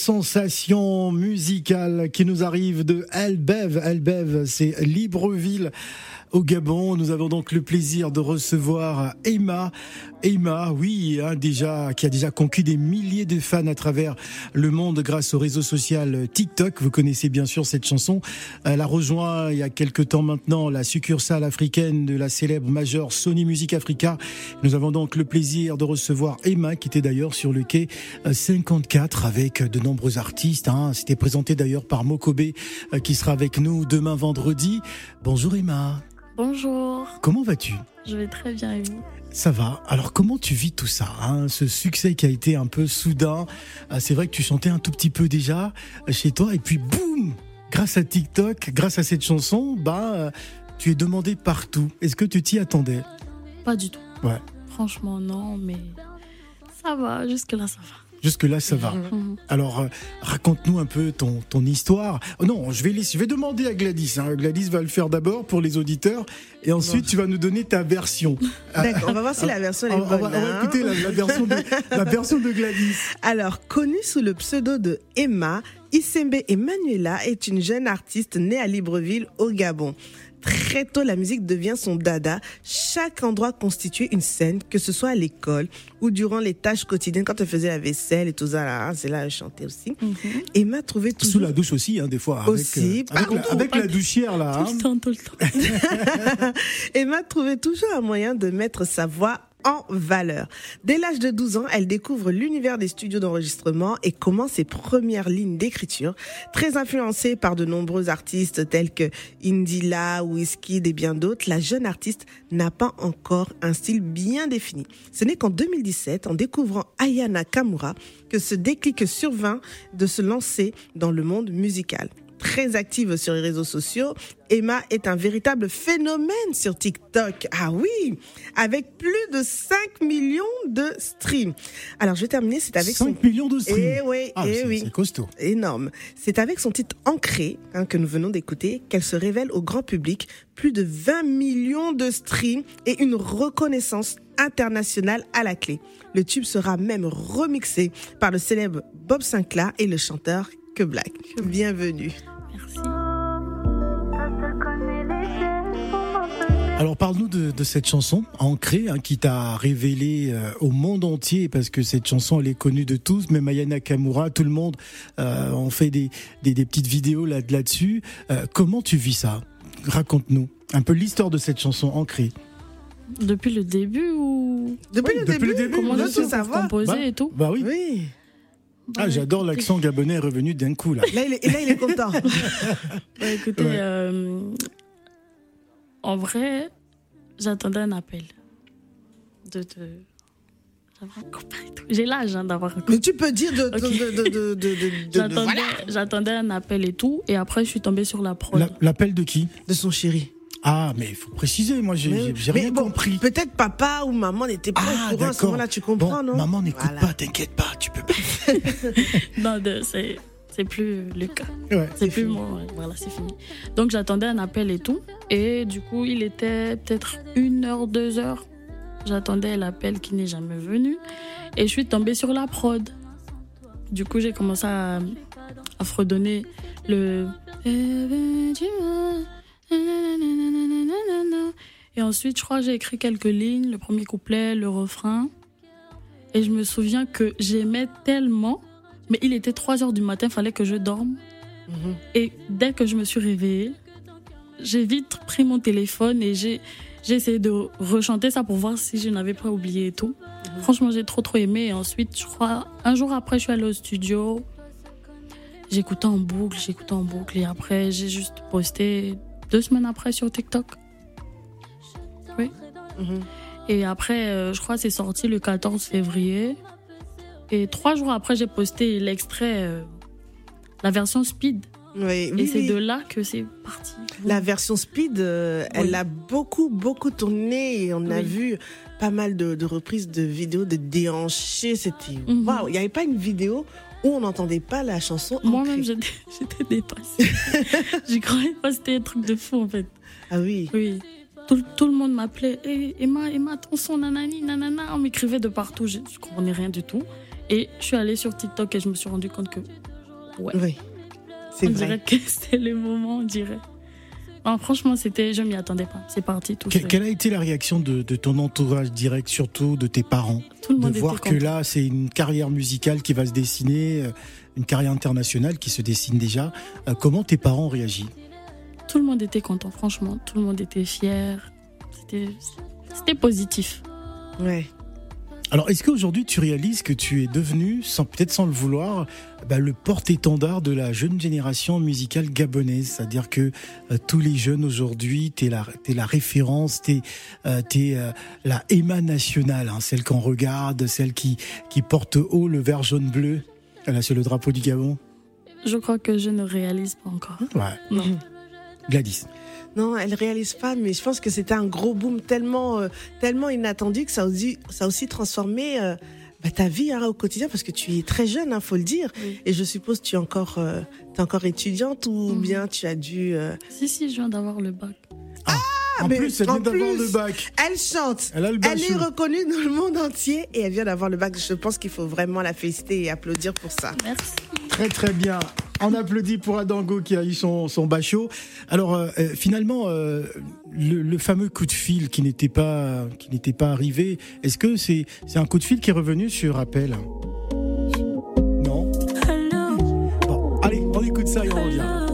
sensation musicale qui nous arrive de Elbev. Elbev, c'est Libreville au Gabon. Nous avons donc le plaisir de recevoir Emma. Emma, oui, hein, déjà, qui a déjà conquis des milliers de fans à travers le monde grâce au réseau social TikTok. Vous connaissez bien sûr cette chanson. Elle a rejoint il y a quelques temps maintenant la succursale africaine de la célèbre majeure Sony Music Africa. Nous avons donc le plaisir de recevoir Emma, qui était d'ailleurs sur le quai 54 avec de nombreux artistes. Hein. C'était présenté d'ailleurs par Mokobe, euh, qui sera avec nous demain vendredi. Bonjour Emma. Bonjour. Comment vas-tu? Je vais très bien et vous? Ça va. Alors comment tu vis tout ça hein? Ce succès qui a été un peu soudain. Ah, c'est vrai que tu chantais un tout petit peu déjà euh, chez toi et puis boum Grâce à TikTok, grâce à cette chanson, bah tu es demandé partout. Est-ce que tu t'y attendais? Pas du tout. Ouais. Franchement non, mais ça va. Jusque là ça va. Jusque-là, ça va. Mhm. Alors, euh, raconte-nous un peu ton, ton histoire. Oh non, je vais, je vais demander à Gladys. Hein. Gladys va le faire d'abord pour les auditeurs. Et ensuite, tu vas nous donner ta version. D'accord, on va voir si la version est bonne. On va, hein. écouter la, version de, la version de Gladys. Alors, connue sous le pseudo de Emma, Isembe Emanuela est une jeune artiste née à Libreville, au Gabon. Très tôt, la musique devient son dada. Chaque endroit constituait une scène, que ce soit à l'école ou durant les tâches quotidiennes, quand elle faisait la vaisselle et tout ça, là, hein, c'est là elle chantait aussi. Emma trouvait toujours... Sous la douche aussi, hein, des fois. Avec, Aussi, euh, avec, la, partout, avec la douchière, là. Tout hein. le temps, tout le temps. Emma trouvait toujours un moyen de mettre sa voix en valeur. Dès l'âge de 12 ans, elle découvre l'univers des studios d'enregistrement et commence ses premières lignes d'écriture. Très influencée par de nombreux artistes tels que Indila, Wizkid et bien d'autres, la jeune artiste n'a pas encore un style bien défini. Ce n'est qu'en 2017, en découvrant Ayana Kamura, que ce déclic survint de se lancer dans le monde musical très active sur les réseaux sociaux, Emma est un véritable phénomène sur TikTok. Ah oui, avec plus de 5 millions de streams. Alors je vais terminer, c'est avec 5 son... millions de streams. Eh oui, Ah, eh c'est- oui. C'est costaud. Énorme. C'est avec son titre Ancré, hein, que nous venons d'écouter, qu'elle se révèle au grand public. Plus de 20 millions de streams et une reconnaissance internationale à la clé. Le tube sera même remixé par le célèbre Bob Sinclair et le chanteur Que Black. Bienvenue. Alors parle-nous de, de cette chanson ancrée hein, qui t'a révélé euh, au monde entier parce que cette chanson elle est connue de tous, même Ayana Kamura, tout le monde euh, on fait des, des, des petites vidéos là là-dessus. Euh, comment tu vis ça? Raconte-nous un peu l'histoire de cette chanson ancrée. Depuis le début ou? Depuis, Oui, le, depuis début, le début, on comment je savoir. composer Bah, et tout? Bah oui. Oui. Ah j'adore l'accent gabonais revenu d'un coup là. Là, il est, là, il est content. Bah, écoutez, Ouais. euh, en vrai, j'attendais un appel de tout. J'ai l'âge hein, d'avoir un copain. Mais tu peux dire de. de, de, de, de, de- de- de- J'attendais voilà, j'attendais un appel et tout, et après je suis tombée sur la prod. La- L'appel de qui? De son chéri. Ah mais il faut préciser, moi j'ai Mais- j'ai- j'ai mais rien bon, compris. Peut-être papa ou maman n'étaient pas Ah au courant à ce d'accord. moment-là, tu comprends, Bon, non? Maman n'écoute Voilà. pas, t'inquiète pas, tu peux pas. Non, de- c'est c'est plus le cas. Ouais. C'est plus moi, ouais, voilà, c'est fini. Donc j'attendais un appel et tout, et du coup il était peut-être une heure, deux heures. J'attendais l'appel qui n'est jamais venu, et je suis tombée sur la prod. Du coup j'ai commencé à, à fredonner le. Et ensuite, je crois que j'ai écrit quelques lignes, le premier couplet, le refrain. Et je me souviens que j'aimais tellement, mais il était 3 heures du matin, il fallait que je dorme. Mhm. Et dès que je me suis réveillée, j'ai vite pris mon téléphone et j'ai j'ai essayé de rechanter ça pour voir si je n'avais pas oublié et tout. Franchement, j'ai trop trop aimé. Et ensuite, je crois, un jour après, je suis allée au studio. J'écoutais en boucle, j'écoutais en boucle. Et après, j'ai juste posté deux semaines après sur TikTok. Mhm. Et après, euh, je crois c'est sorti le 14 février. Et trois jours après, j'ai posté l'extrait, euh, la version speed. Oui, Et oui, c'est oui. de là que c'est parti. La version speed, euh, elle a beaucoup, beaucoup tourné et on a vu pas mal de, de reprises de vidéos de déhanchés. C'était Mhm. waouh! Il n'y avait pas une vidéo où on n'entendait pas la chanson. Moi-même, j'étais dépassée. J'y croyais pas, c'était un truc de fou en fait. Ah oui. Oui. Tout, tout le monde m'appelait hey, Emma, Emma, ton son, nanani, nanana. On m'écrivait de partout, je, je comprenais rien du tout. Et je suis allée sur TikTok et je me suis rendu compte que Ouais. Oui. C'est on vrai. dirait que c'était le moment, on dirait. Non, franchement, c'était, je m'y attendais pas. C'est parti tout Que- quelle a été la réaction de, de ton entourage direct, surtout de tes parents? Tout le de monde voir était que là, c'est une carrière musicale qui va se dessiner, euh, une carrière internationale qui se dessine déjà. Euh, comment tes parents ont réagi? Tout le monde était content, franchement. Tout le monde était fier. C'était, c'était positif. Ouais. Alors, est-ce qu'aujourd'hui, tu réalises que tu es devenu, sans peut-être sans le vouloir, bah, le porte-étendard de la jeune génération musicale gabonaise? C'est-à-dire que euh, tous les jeunes aujourd'hui, tu es la, t'es la référence, tu es, la Emma nationale, hein, celle qu'on regarde, celle qui, qui porte haut le vert jaune-bleu. Là, c'est le drapeau du Gabon? Je crois que je ne réalise pas encore. Ouais, Non. Gladys. Non, elle réalise pas, mais je pense que c'était un gros boom tellement, euh, tellement inattendu que ça a aussi, ça a aussi transformé euh, bah, ta vie hein, au quotidien parce que tu es très jeune, hein, faut le dire. Oui. Et je suppose que tu es encore, euh, t'es encore étudiante ou Mhm. bien tu as dû. euh, Si, si, je viens d'avoir le bac. en mais plus, elle en vient d'avoir plus, le bac. Elle chante. Elle a le bac. Elle est reconnue dans le monde entier et elle vient d'avoir le bac. Je pense qu'il faut vraiment la féliciter et applaudir pour ça. Merci. Très très bien. On applaudit pour Adango qui a eu son, son bachot. Alors euh, euh, finalement, euh, le, le fameux coup de fil qui n'était pas qui n'était pas arrivé, est-ce que c'est c'est un coup de fil qui est revenu sur appel? Non? Bon, allez, on écoute ça et on revient.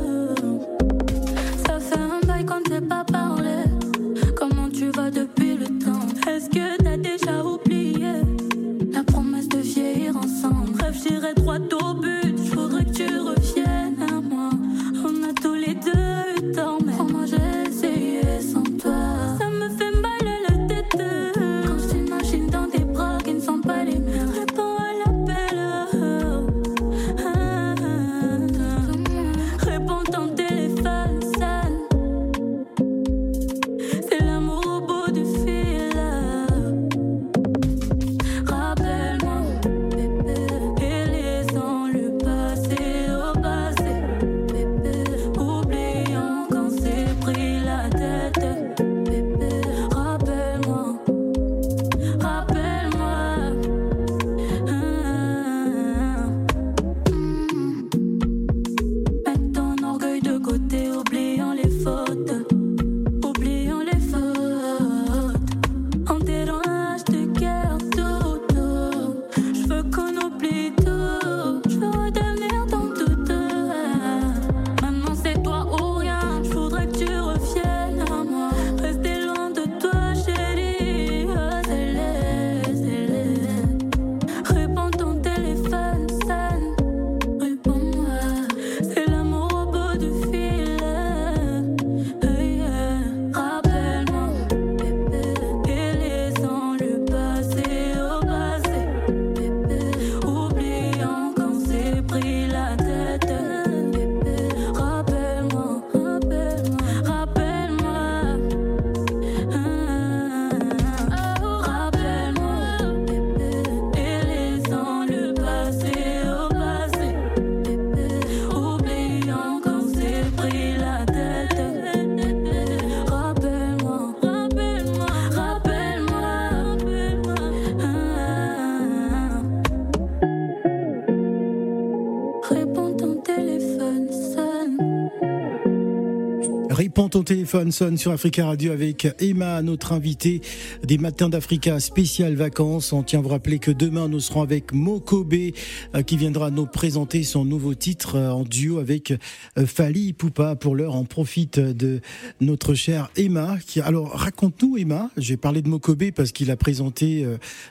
Téléphone sonne sur Africa Radio avec Emma, notre invitée des Matins d'Africa spécial vacances. On tient à vous rappeler que demain nous serons avec Mokobe euh, qui viendra nous présenter son nouveau titre euh, en duo avec euh, Fali Poupa. Pour l'heure, on profite de notre chère Emma. Qui, alors raconte-nous Emma, j'ai parlé de Mokobe parce qu'il a présenté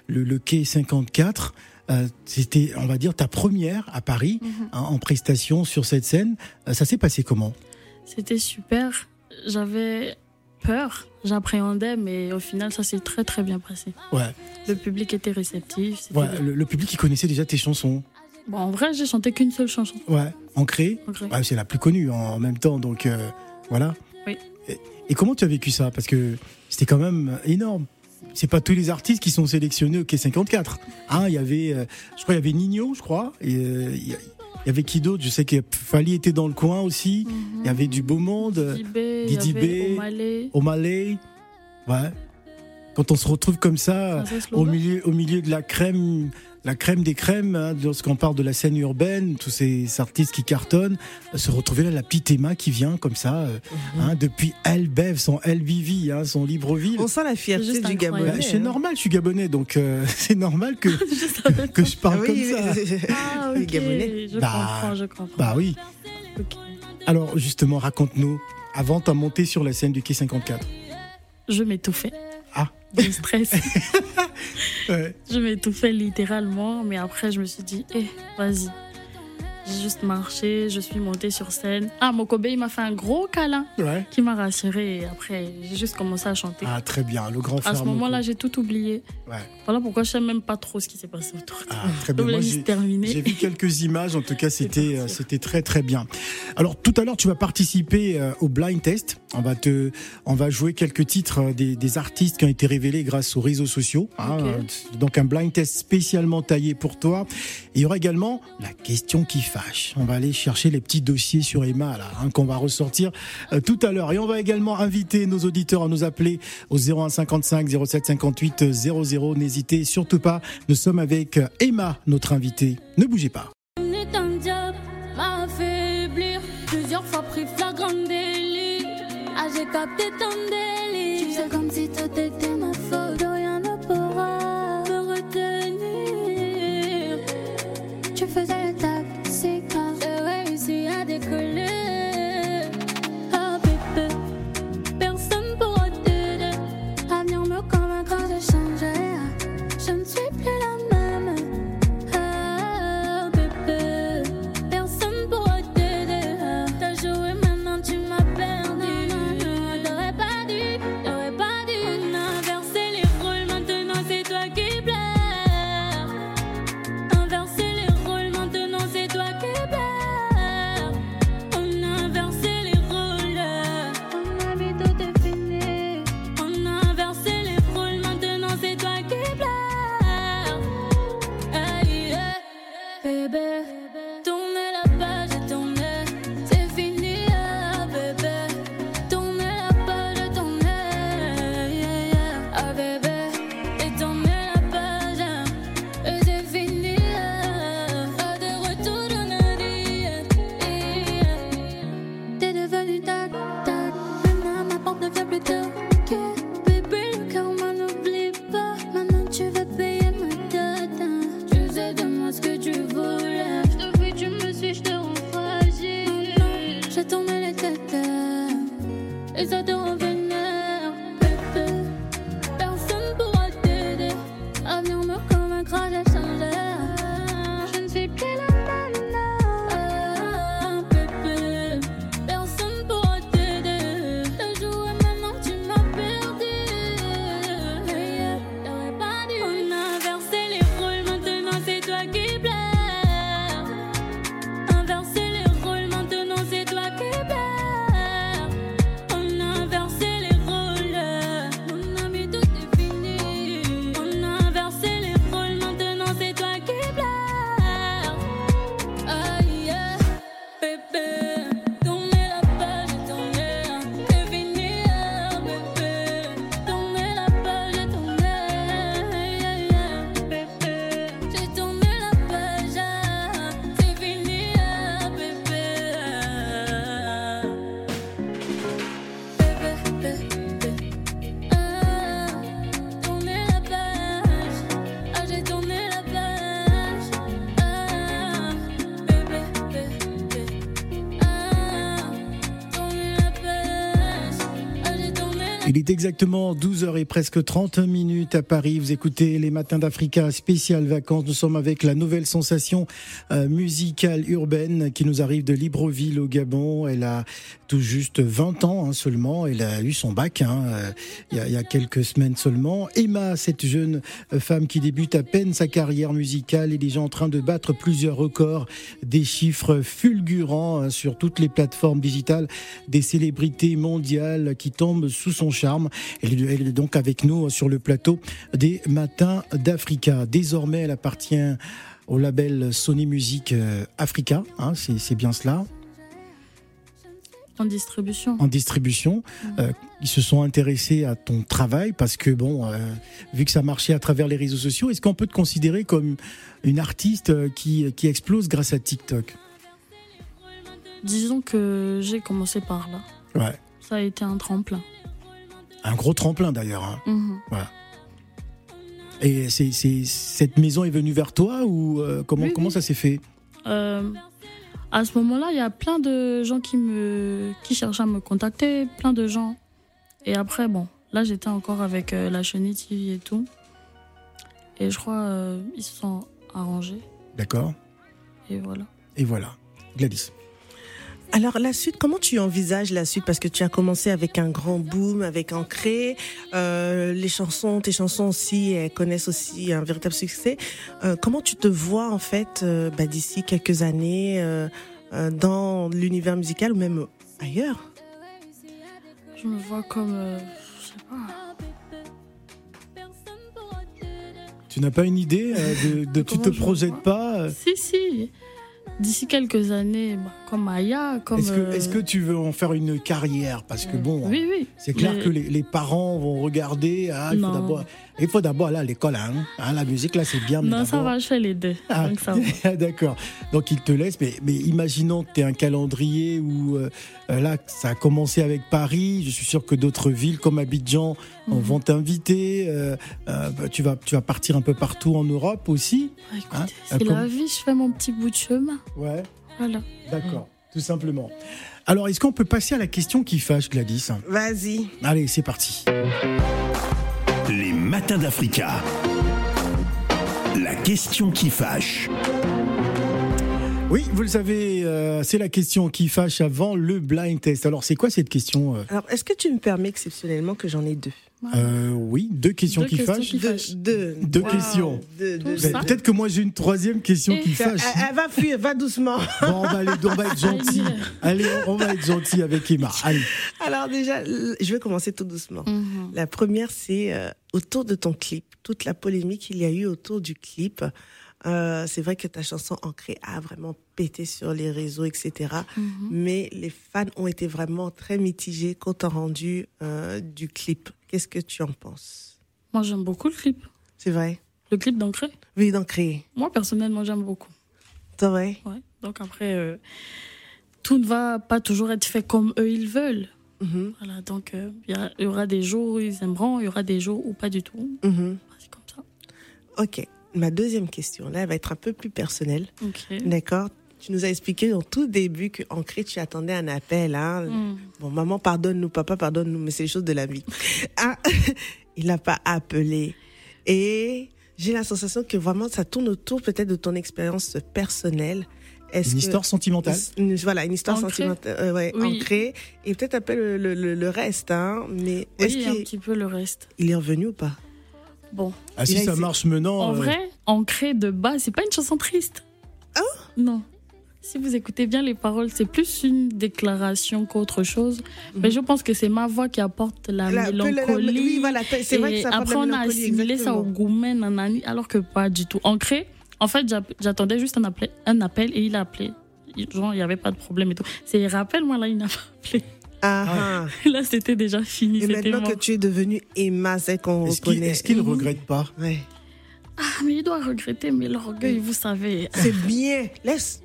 le, le Quai 54. Euh, C'était, on va dire, ta première à Paris hein, en prestation sur cette scène. Euh, ça s'est passé comment? C'était super. J'avais peur, j'appréhendais, mais au final, ça s'est très très bien passé. Ouais. Le public était réceptif. Ouais, le, le public qui connaissait déjà tes chansons. Bon, en vrai, j'ai chanté qu'une seule chanson. Ouais. Ouais, c'est la plus connue en, en même temps, donc euh, voilà. Oui. Et, et comment tu as vécu ça? Parce que c'était quand même énorme. C'est pas tous les artistes qui sont sélectionnés au Quai 54. Hein, il y avait, euh, je crois, il y avait Nino, je crois. Et euh, il il y avait qui d'autre Je sais que Fali était dans le coin aussi. Il y avait du beau monde. Didi B. Malais. Ouais. Quand on se retrouve comme ça, milieu, au milieu de la crème, la crème des crèmes, hein, lorsqu'on parle de la scène urbaine, tous ces artistes qui cartonnent, euh, se retrouver là, la petite Emma qui vient comme ça, euh, hein, depuis Elbev, son Elbivi, hein, son Libreville. On sent la fierté juste du. Gabonais. Bah, c'est hein. normal, je suis gabonais, donc euh, c'est normal que, que je parle Ah oui, comme ça. Ah, Gabonais. je Bah, comprends, je comprends. Bah oui. Alors justement, raconte-nous, avant ta montée sur la scène du Quai 54. Je m'étouffais. Du stress. Ouais. je m'étouffais littéralement, mais après, je me suis dit, eh, vas-y. J'ai juste marché, je suis montée sur scène. Ah, Mokobe, il m'a fait un gros câlin Ouais. qui m'a rassurée. Et après, j'ai juste commencé à chanter. Ah très bien, le grand frère. à ce moment-là, j'ai tout oublié. Ouais. Voilà pourquoi je sais même pas trop ce qui s'est passé autour. Ah, très bien. Moi, j'ai- terminé. J'ai vu quelques images, en tout cas c'était euh, c'était très très bien. Alors tout à l'heure tu vas participer euh, au blind test. On va te on va jouer quelques titres euh, des, des artistes qui ont été révélés grâce aux réseaux sociaux. hein. Donc un blind test spécialement taillé pour toi. Et il y aura également la question qui On va aller chercher les petits dossiers sur Emma là hein, qu'on va ressortir euh, tout à l'heure. Et on va également inviter nos auditeurs à nous appeler au 01 55 07 58 00. N'hésitez surtout pas. Nous sommes avec euh, Emma, notre invitée. Ne bougez pas. Exactement 12h et presque 30 minutes à Paris. Vous écoutez les matins d'Africa spécial vacances. Nous sommes avec la nouvelle sensation euh, musicale urbaine qui nous arrive de Libreville au Gabon. Elle a tout juste 20 ans hein, seulement. Elle a eu son bac hein, euh, il y, a, il y a quelques semaines seulement. Emma, cette jeune euh, femme qui débute à peine sa carrière musicale, est déjà en train de battre plusieurs records, des chiffres fulgurants hein, sur toutes les plateformes digitales, des célébrités mondiales qui tombent sous son charme. Elle, est- elle est donc avec nous sur le plateau des Matins d'Africa. Désormais, elle appartient au label Sony Music euh, Africa, hein, c'est bien cela, En distribution. en distribution. Euh, ils se sont intéressés à ton travail parce que, bon, euh, vu que ça marchait à travers les réseaux sociaux, est-ce qu'on peut te considérer comme une artiste qui, qui explose grâce à TikTok? Disons que j'ai commencé par là. Ouais. Ça a été un tremplin. Un gros tremplin d'ailleurs. hein. Mhm. Et c'est, cette maison est venue vers toi ou euh, comment, Oui, comment oui. ça s'est fait? Euh, à ce moment-là, il y a plein de gens qui me qui cherchaient à me contacter, plein de gens. Et après, bon, là j'étais encore avec euh, la chenille TV et tout. Et je crois ils se sont arrangés. D'accord Et voilà. Et voilà. Gladys. Alors la suite, comment tu envisages la suite? Parce que tu as commencé avec un grand boom, avec Ancré. Euh, les chansons, tes chansons aussi, elles connaissent aussi un véritable succès. Euh, comment tu te vois en fait euh, bah, d'ici quelques années euh, euh, dans l'univers musical ou même ailleurs? Je me vois comme. euh, je sais pas. Tu n'as pas une idée euh, de, de- Tu te projettes pas euh, Si, si. d'ici quelques années, bah, comme Aya, comme. Est-ce que, euh, est-ce que tu veux en faire une carrière? Parce que bon, Oui, oui. c'est clair Mais- que les, les parents vont regarder. ah, il faut d'abord, il faut d'abord aller à l'école. Hein, Hein, la musique là, c'est bien. mais Non, ça va, je fais les deux. Ah, Donc ça va. D'accord. Donc il te laisse, mais, mais imaginons que tu un calendrier où euh, euh, là, ça a commencé avec Paris. Je suis sûr que d'autres villes comme Abidjan Mhm. vont t'inviter. euh, euh, bah, tu, vas, tu vas partir un peu partout en Europe aussi. Bah, écoutez, Hein, c'est comme- la vie, je fais mon petit bout de chemin. Ouais, Voilà. d'accord, tout simplement. Alors, est-ce qu'on peut passer à la question qui fâche, Gladys? Vas-y. Allez, c'est parti. Les matins d'Africa. La question qui fâche. Oui, vous le savez, euh, c'est la question qui fâche avant le blind test. Alors, c'est quoi cette question euh? Alors, est-ce que tu me permets exceptionnellement que j'en ai deux? Euh, Oui, deux questions Deux qui questions fâchent. qui Deux. fâchent. Deux. Deux Wow. questions. Peut-être que moi j'ai une troisième question Et- qui fâche. elle va fuir, va doucement. Bon, on va, aller- on va être gentil. Allez, on va être gentil avec Emma. Allez. Alors déjà, je vais commencer tout doucement. Mhm. La première, c'est euh, autour de ton clip, toute la polémique qu'il y a eu autour du clip. Euh, c'est vrai que ta chanson Ancrée a vraiment pété sur les réseaux, etc. Mhm. Mais les fans ont été vraiment très mitigés quant au rendu euh, du clip. Qu'est-ce que tu en penses? Moi, j'aime beaucoup le clip. C'est vrai? Le clip d'Ancré. Oui, d'Ancrée. Moi, personnellement, j'aime beaucoup. C'est vrai? Ouais. Donc après, euh, tout ne va pas toujours être fait comme eux, ils veulent. Mhm, Voilà, donc euh, il y, aura des jours où ils aimeront, il y aura des jours où pas du tout. mhm. C'est comme ça. Ok. Ma deuxième question, là, elle va être un peu plus personnelle. Ok. D'accord? Tu nous as expliqué au tout début qu'Ancré, tu attendais un appel. Hein, Mm. Bon, maman, pardonne-nous, papa, pardonne-nous, mais c'est les choses de la vie. Ah, il n'a pas appelé. Et j'ai la sensation que vraiment, ça tourne autour peut-être de ton expérience personnelle. Est-ce Une que- histoire sentimentale. Une- voilà, une histoire Ancrée. sentimentale, euh, ouais, Oui. ancrée. Et peut-être un peu le, le- reste, hein. Mais est-ce Oui, un qu'il petit peu le reste. il est revenu ou pas? Bon, Ah, si ça marche maintenant. en euh, vrai, Ancré de base, c'est pas une chanson triste. Ah? Non. Si vous écoutez bien les paroles, c'est plus une déclaration qu'autre chose. Mais je pense que c'est ma voix qui apporte la, La- peu la- la- mélancolie. oui, voilà, c'est vrai que ça apporte après, on a assimilé ça au gourmet, nanani, alors que pas du tout. Ancré, en fait, j'attendais juste un appel, un appel et il a appelé. Genre, il n'y avait pas de problème et tout. C'est rappelle-moi, là, il n'a pas appelé. Ah, ah. Là, c'était déjà fini. Et maintenant mort. que tu es devenu Emma, c'est qu'on qu'il reconnaît. est-ce qu'il ne Mhm. regrette pas? Ouais. Ah, mais il doit regretter, mais l'orgueil, vous savez. C'est bien. Laisse.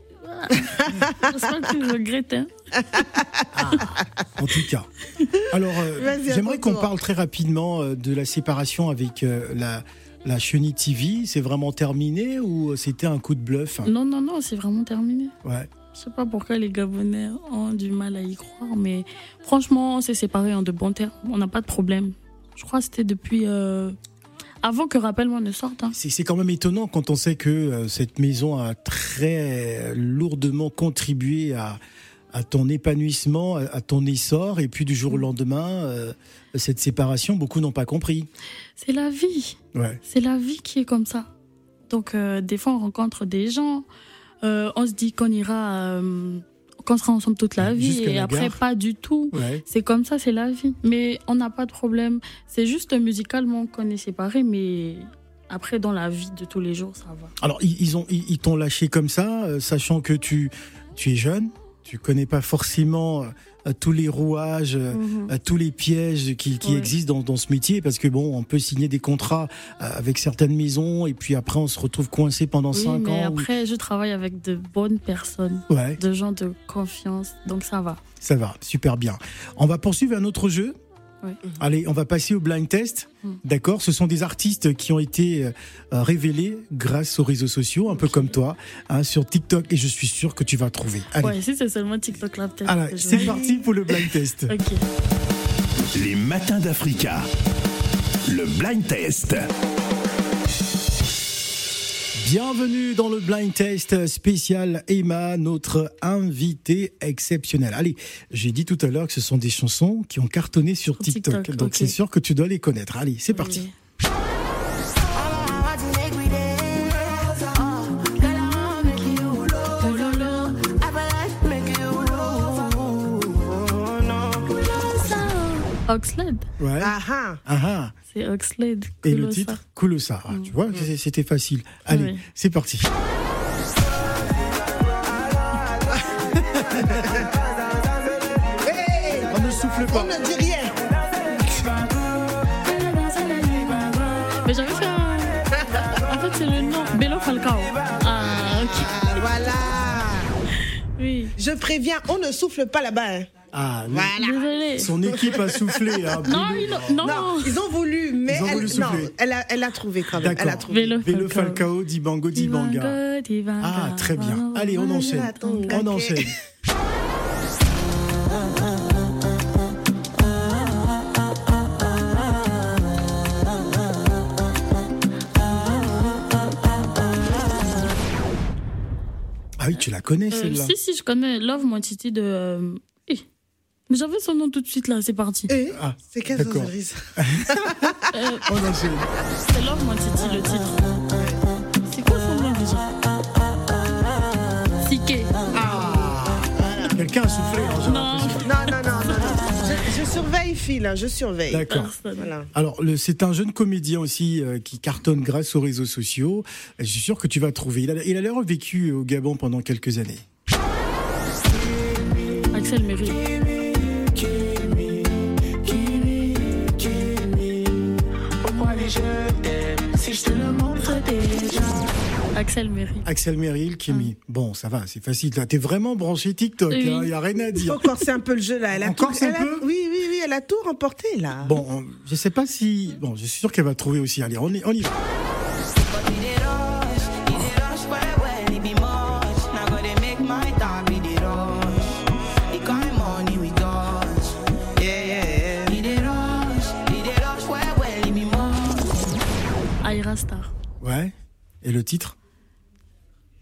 J'espère qu'il regrette. Hein. En tout cas. Alors, euh, j'aimerais qu'on parle très rapidement euh, de la séparation avec euh, la, la chenille TV. C'est vraiment terminé ou c'était un coup de bluff? Non, non, non, c'est vraiment terminé. Ouais. Je sais pas pourquoi les Gabonais ont du mal à y croire, mais franchement, on s'est séparés en de bons termes. On n'a pas de problème. Je crois que c'était depuis. Avant que Rappelle-moi ne sorte. hein. C'est quand même étonnant quand on sait que euh, cette maison a très lourdement contribué à, à ton épanouissement, à, ton essor, et puis du jour au lendemain, euh, cette séparation, beaucoup n'ont pas compris. C'est la vie. Ouais. C'est la vie qui est comme ça. Donc, euh, des fois, on rencontre des gens, on se dit qu'on ira, qu'on sera ensemble toute la vie, et la après, gare. pas du tout. Ouais. C'est comme ça, c'est la vie. Mais on n'a pas de problème. C'est juste musicalement qu'on est séparés, mais après, dans la vie de tous les jours, ça va. Alors, ils, ils ont, ils, ils t'ont lâché comme ça, euh, sachant que tu, tu es jeune, tu connais pas forcément euh, tous les rouages, euh, euh, tous les pièges qui, qui Ouais. existent dans, dans ce métier, parce que bon, on peut signer des contrats euh, avec certaines maisons, et puis après, on se retrouve coincé pendant Oui, cinq mais ans. ou- après, je travaille avec de bonnes personnes, Ouais, de gens de confiance, donc ça va. ça va, super bien. On va poursuivre un autre jeu. Ouais. Allez, on va passer au blind test. Mm. D'accord Ce sont des artistes qui ont été euh, euh, révélés grâce aux réseaux sociaux, un peu comme toi, hein, sur TikTok, et je suis sûr que tu vas trouver. Allez, Ouais, si c'est seulement TikTok là, peut-être. C'est parti pour le blind test. Les matins d'Africa. Le blind test. Bienvenue dans le blind test spécial Emma, notre invité exceptionnel. Allez, j'ai dit tout à l'heure que ce sont des chansons qui ont cartonné sur TikTok, TikTok, donc c'est sûr que tu dois les connaître. Allez, c'est parti. Oxlade. Ouais. Ah. ah. ah, ah. C'est Oxlade. Et le titre, Colossar. Mmh. Tu vois, mm. c'était facile. Allez, c'est parti. On ne souffle pas. On ne dit rien. Mais j'avais fait un... En fait, c'est le nom. Bello Falcao. Ah, ok. Voilà. Oui. Je préviens, on ne souffle pas là-bas. Hein. Ah, Voilà. Son équipe a soufflé. hein. Non, il... non. Non, ils ont voulu, mais ont elle, voulu non, elle, a, elle a trouvé quand même. Elle a D'accord. trouvé. Vélo Vélo Falcao. Dibango, Dibanga. Divanga. Ah, très bien. Allez, on enchaîne. On enchaîne. Ah oui, tu la connais Euh, celle-là si, si, je connais Love Montity de. Mais j'avais son nom tout de suite là, c'est parti. Et Ah, c'est quelle d'accord. cerise Euh, On enchaîne. c'est Love Montity le titre. C'est quoi son nom déjà? Sike. Quelqu'un a soufflé. hein, Non. Non, non, non, non. non. Je, je surveille, fille, là, je surveille. D'accord. Voilà. Alors, le- c'est un jeune comédien aussi euh, qui cartonne grâce aux réseaux sociaux. Je suis sûr que tu vas trouver. Il a il a l'air vécu au Gabon pendant quelques années. Axel Merry. Axel Merry. Axel Merrill, Kimi. Bon, ça va, c'est facile. Là, t'es vraiment branché TikTok. Il Oui. n'y a rien à Il faut dire. corser un peu le jeu, là. Elle a Encore tout, un elle a- peu Oui, oui, oui, elle a tout remporté, là. Bon, on- je sais pas si. Bon, je suis sûr qu'elle va trouver aussi. Allez, on y, on y va. Star. Ouais. Et le titre?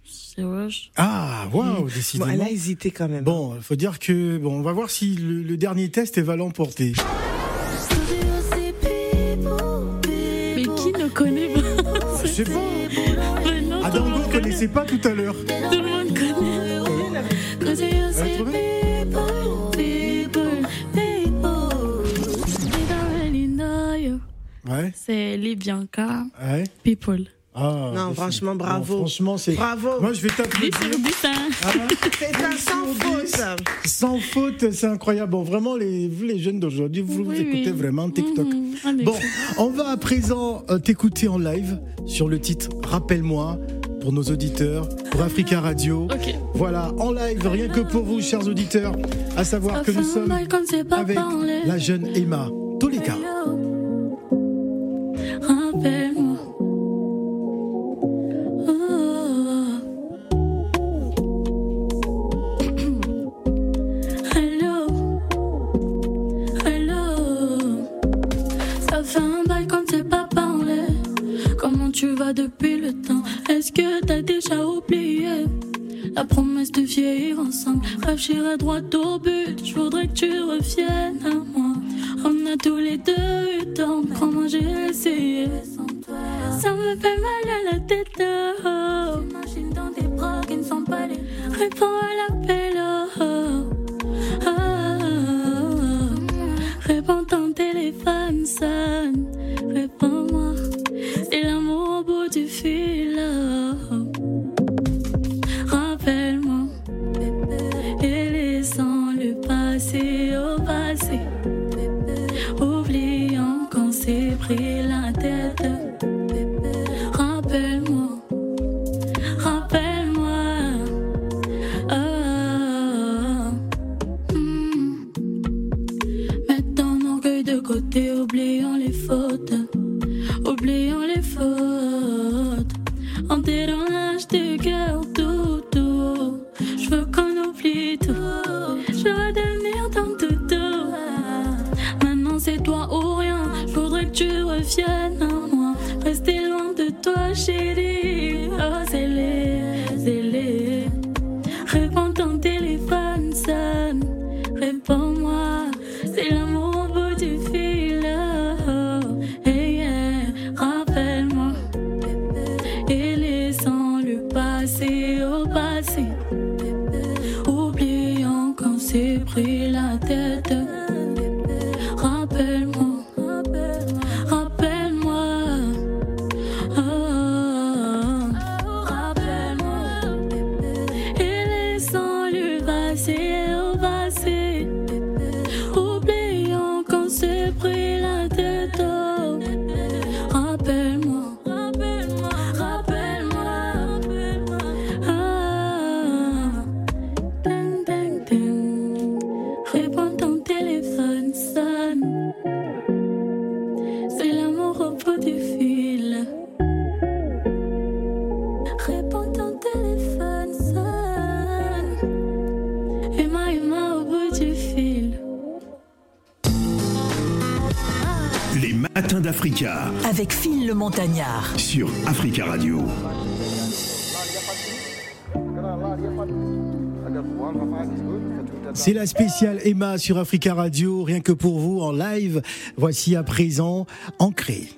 C'est Rush. Ah, waouh, Bon, décidément. elle a hésité quand même. Bon, il faut dire que. Bon, on va voir si le, le dernier test va l'emporter. Mais qui ne connaît pas Je sais pas. Mais non, tout le Adango monde ne connaissait pas tout à l'heure. Tout le monde Ouais. C'est Libianca, Ouais. People. Ah, Non, franchement, bravo. bon, franchement, c'est. Bravo. Moi, je vais 10 t'applaudir. sur 10, hein. Ah, C'est un sans faute. sans faute, c'est incroyable. Bon, vraiment, les, vous, les jeunes d'aujourd'hui, vous, vous écoutez oui. vraiment TikTok. Mhm, on Bon, on va à présent euh, t'écouter en live sur le titre Rappelle-moi pour nos auditeurs, pour Africa Radio. Voilà, en live, rien que pour vous, chers auditeurs, à savoir que nous sommes avec la jeune Emma Toleka. Comment tu vas depuis le temps? Est-ce que t'as déjà oublié la promesse de vieillir ensemble? Bref, j'irai droit au but. Je voudrais que tu reviennes à moi tous les deux eu tort Comment j'ai essayé Ça me fait mal à la tête oh. J'imagine dans des bras qui ne sont pas les Réponds à l'appel oh. Oh. Réponds ton téléphone sonne En l'âge C'est l'amour au bout du fil. Réponds ton téléphone au bout du fil. Les matins d'Africa. Avec Phil le Montagnard. Sur Africa Radio. C'est la spéciale Emma sur Africa Radio, rien que pour vous en live. Voici à présent Ancré.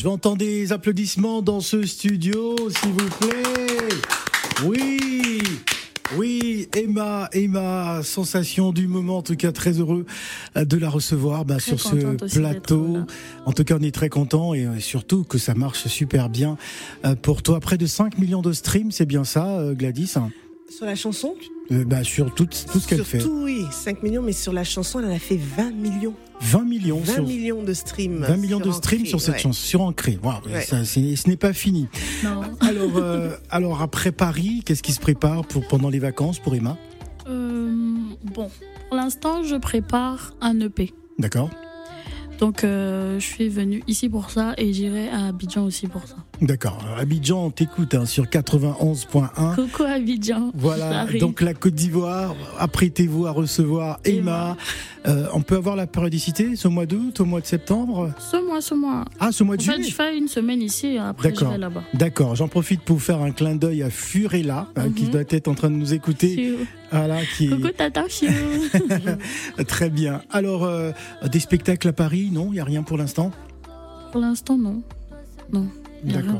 Je vais entendre des applaudissements dans ce studio, s'il vous plaît. Oui, oui, Emma, Emma, sensation du moment, en tout cas très heureux euh, de la recevoir bah, sur ce plateau. En tout cas, on est très content et euh, surtout que ça marche super bien euh, pour toi. Près de 5 millions de streams, c'est bien ça, Gladys? Sur la chanson? Euh, bah, Sur tout, tout ce qu'elle fait. Surtout, oui, 5 millions, mais sur la chanson, elle en a fait 20 millions. 20 millions 20 sur, millions de streams. 20 millions de streams sur cette ouais. chanson, sur Ancré. Waouh, Ouais. ça, c'est- ce n'est pas fini. Non. Alors, euh, alors après Paris, qu'est-ce qui se prépare pour pendant les vacances pour Emma? Euh, bon, pour l'instant, je prépare un EP. D'accord, Donc, euh, je suis venue ici pour ça et j'irai à Abidjan aussi pour ça. D'accord. Abidjan, on t'écoute hein, sur 91.1. Coucou Abidjan. Voilà, donc la Côte d'Ivoire, apprêtez-vous à recevoir Emma. Euh, on peut avoir la périodicité ce mois d'août, au mois de septembre? Ce mois, ce mois. Ah, ce mois En de fait, juillet je fais une semaine ici après je D'accord. vais là-bas. D'accord, j'en profite pour faire un clin d'œil à Furella, hein, qui Mhm. doit être en train de nous écouter. Fiu. Voilà, qui Coucou Tata. Très bien. Alors, euh, des spectacles à Paris, non Il n'y a rien pour l'instant? Pour l'instant, non. Non, D'accord.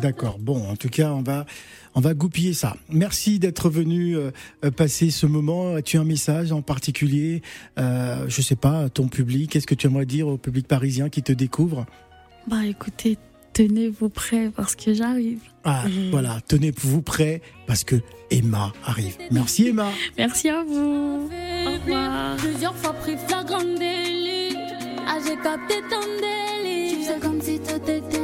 D'accord. Bon, en tout cas, on va, on va goupiller ça. Merci d'être venu euh, passer ce moment. As-tu un message en particulier, euh, je sais pas, à ton public? Qu'est-ce que tu aimerais dire au public parisien qui te découvre? Bah, écoutez, tenez-vous prêts parce que j'arrive. Ah, voilà, tenez-vous prêts parce que Emma arrive. Merci Emma. Merci à vous. Plusieurs fois pris flagrant délit. J'ai capté ton délit. Tu comme si tout était